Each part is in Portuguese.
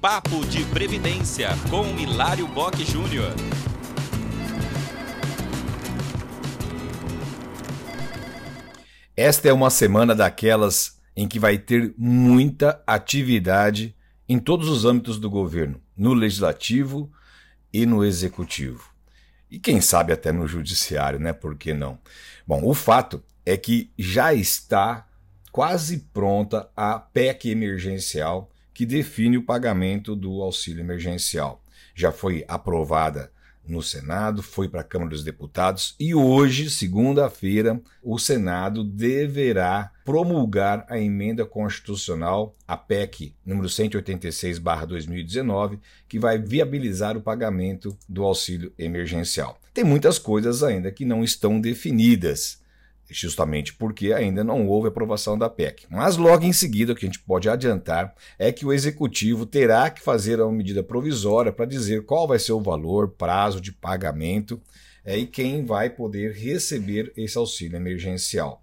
Papo de Previdência com Hilário Bock Júnior. Esta é uma semana daquelas em que vai ter muita atividade em todos os âmbitos do governo, no legislativo e no executivo. E quem sabe até no judiciário, né? Por que não? Bom, o fato é que já está quase pronta a PEC emergencial que define o pagamento do auxílio emergencial. Já foi aprovada no Senado, foi para a Câmara dos Deputados e hoje, segunda-feira, o Senado deverá promulgar a emenda constitucional, a PEC número 186/2019, que vai viabilizar o pagamento do auxílio emergencial. Tem muitas coisas ainda que não estão definidas justamente porque ainda não houve aprovação da PEC. Mas logo em seguida, o que a gente pode adiantar é que o executivo terá que fazer uma medida provisória para dizer qual vai ser o valor, prazo de pagamento é, e quem vai poder receber esse auxílio emergencial.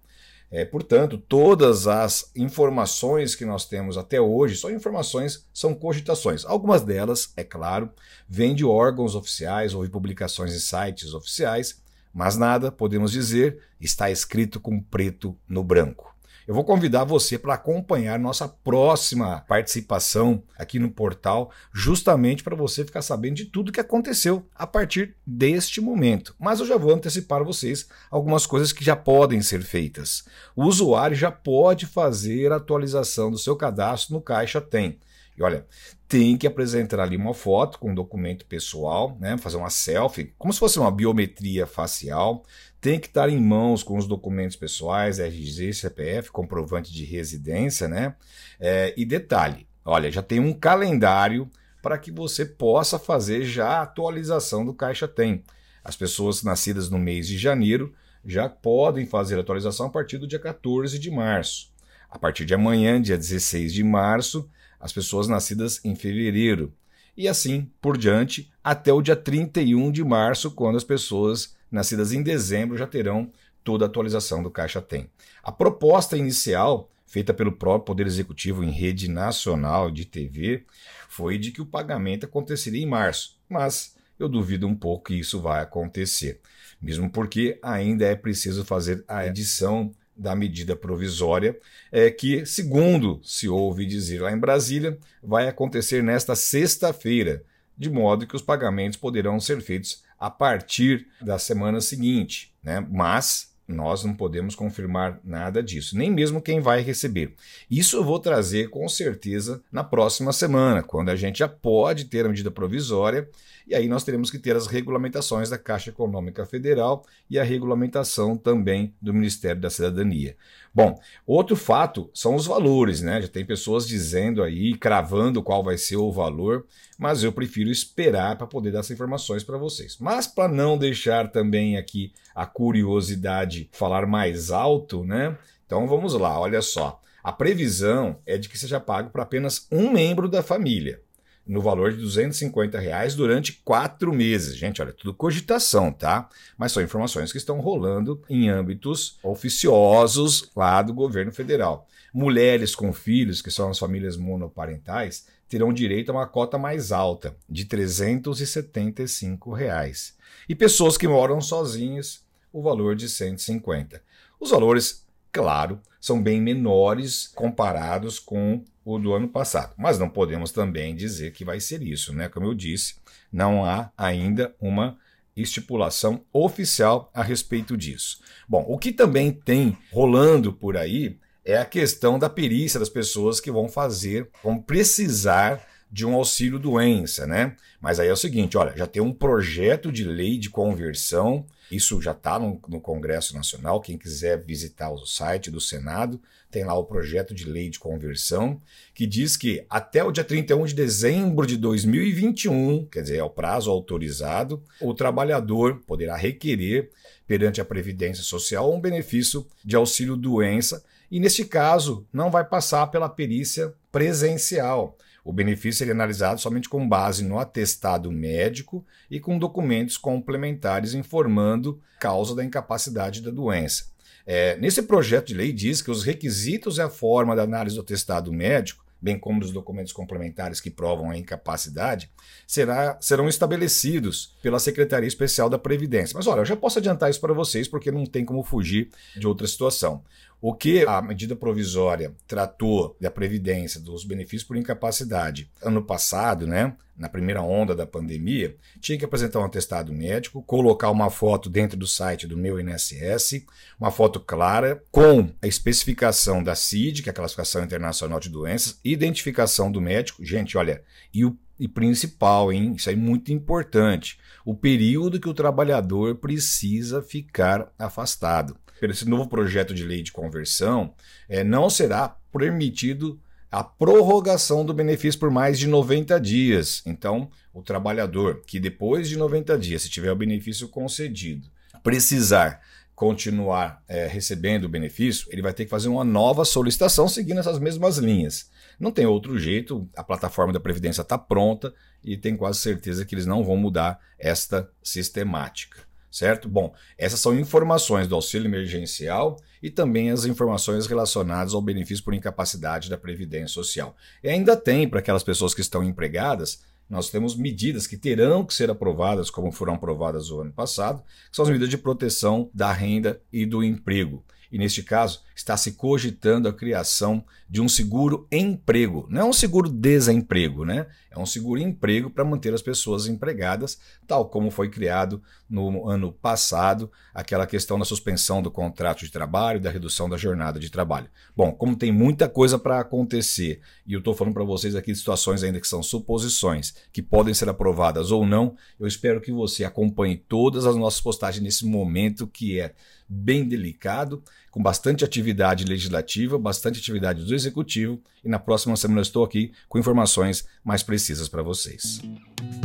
É, portanto, todas as informações que nós temos até hoje são informações, são cogitações. Algumas delas, é claro, vêm de órgãos oficiais ou de publicações em sites oficiais, mas nada, podemos dizer, está escrito com preto no branco. Eu vou convidar você para acompanhar nossa próxima participação aqui no portal, justamente para você ficar sabendo de tudo que aconteceu a partir deste momento. Mas eu já vou antecipar vocês algumas coisas que já podem ser feitas. O usuário já pode fazer a atualização do seu cadastro no Caixa Tem. E olha, tem que apresentar ali uma foto com um documento pessoal, né, fazer uma selfie, como se fosse uma biometria facial. Tem que estar em mãos com os documentos pessoais, RG, CPF, comprovante de residência, né? É, e detalhe, olha, já tem um calendário para que você possa fazer já a atualização do Caixa Tem. As pessoas nascidas no mês de janeiro já podem fazer a atualização a partir do dia 14 de março. A partir de amanhã, dia 16 de março, as pessoas nascidas em fevereiro. E assim por diante, até o dia 31 de março, quando as pessoas nascidas em dezembro já terão toda a atualização do Caixa Tem. A proposta inicial, feita pelo próprio Poder Executivo em rede nacional de TV, foi de que o pagamento aconteceria em março, mas eu duvido um pouco que isso vai acontecer, mesmo porque ainda é preciso fazer a edição da medida provisória, é que, segundo se ouve dizer lá em Brasília, vai acontecer nesta sexta-feira, de modo que os pagamentos poderão ser feitos a partir da semana seguinte, né? Mas nós não podemos confirmar nada disso, nem mesmo quem vai receber. Isso eu vou trazer com certeza na próxima semana, quando a gente já pode ter a medida provisória, e aí nós teremos que ter as regulamentações da Caixa Econômica Federal e a regulamentação também do Ministério da Cidadania. Bom, outro fato são os valores, né? Já tem pessoas dizendo aí, cravando qual vai ser o valor, mas eu prefiro esperar para poder dar essas informações para vocês. Mas para não deixar também aqui a curiosidade falar mais alto, né? Então vamos lá, olha só. A previsão é de que seja pago para apenas um membro da família no valor de 250 reais durante quatro meses. Gente, olha, tudo cogitação, tá? Mas são informações que estão rolando em âmbitos oficiosos lá do governo federal. Mulheres com filhos, que são as famílias monoparentais, terão direito a uma cota mais alta, de 375 reais. E pessoas que moram sozinhas, o valor de 150. Os valores claro, são bem menores comparados com o do ano passado. Mas não podemos também dizer que vai ser isso, né? Como eu disse, não há ainda uma estipulação oficial a respeito disso. Bom, o que também tem rolando por aí é a questão da perícia das pessoas que vão fazer, vão precisar de um auxílio doença, né? Mas aí é o seguinte, olha, já tem um projeto de lei de conversão, isso já está no, no, Congresso Nacional, quem quiser visitar o site do Senado, tem lá o projeto de lei de conversão, que diz que até o dia 31 de dezembro de 2021, quer dizer, é o prazo autorizado, o trabalhador poderá requerer perante a Previdência Social um benefício de auxílio doença, e neste caso não vai passar pela perícia presencial o benefício seria analisado somente com base no atestado médico e com documentos complementares informando causa da incapacidade da doença. É, nesse projeto de lei diz que os requisitos e a forma da análise do atestado médico bem como dos documentos complementares que provam a incapacidade, será, serão estabelecidos pela Secretaria Especial da Previdência. Mas olha, eu já posso adiantar isso para vocês porque não tem como fugir de outra situação. O que a medida provisória tratou da Previdência, dos benefícios por incapacidade, ano passado, né, na primeira onda da pandemia, tinha que apresentar um atestado médico, colocar uma foto dentro do site do meu INSS, uma foto clara, com a especificação da CID, que é a Classificação Internacional de Doenças, identificação do médico. Gente, olha, e o e principal, hein? Isso é muito importante. O período que o trabalhador precisa ficar afastado esse novo projeto de lei de conversão, é, não será permitido a prorrogação do benefício por mais de 90 dias. Então, o trabalhador que depois de 90 dias, se tiver o benefício concedido, precisar continuar é, recebendo o benefício, ele vai ter que fazer uma nova solicitação seguindo essas mesmas linhas. Não tem outro jeito, a plataforma da Previdência está pronta e tem quase certeza que eles não vão mudar esta sistemática certo? Bom, essas são informações do auxílio emergencial e também as informações relacionadas ao benefício por incapacidade da Previdência Social. E ainda tem, para aquelas pessoas que estão empregadas, nós temos medidas que terão que ser aprovadas, como foram aprovadas o ano passado, que são as medidas de proteção da renda e do emprego. E neste caso, está se cogitando a criação de um seguro emprego. Não é um seguro desemprego, né? É um seguro emprego para manter as pessoas empregadas, tal como foi criado no ano passado, aquela questão da suspensão do contrato de trabalho, da redução da jornada de trabalho. Bom, como tem muita coisa para acontecer, e eu estou falando para vocês aqui de situações ainda que são suposições, que podem ser aprovadas ou não, eu espero que você acompanhe todas as nossas postagens nesse momento que é bem delicado, com bastante atividade legislativa, bastante atividade do executivo, e na próxima semana eu estou aqui com informações mais precisas para vocês.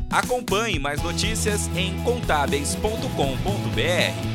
Acompanhe mais notícias em contábeis.com.br.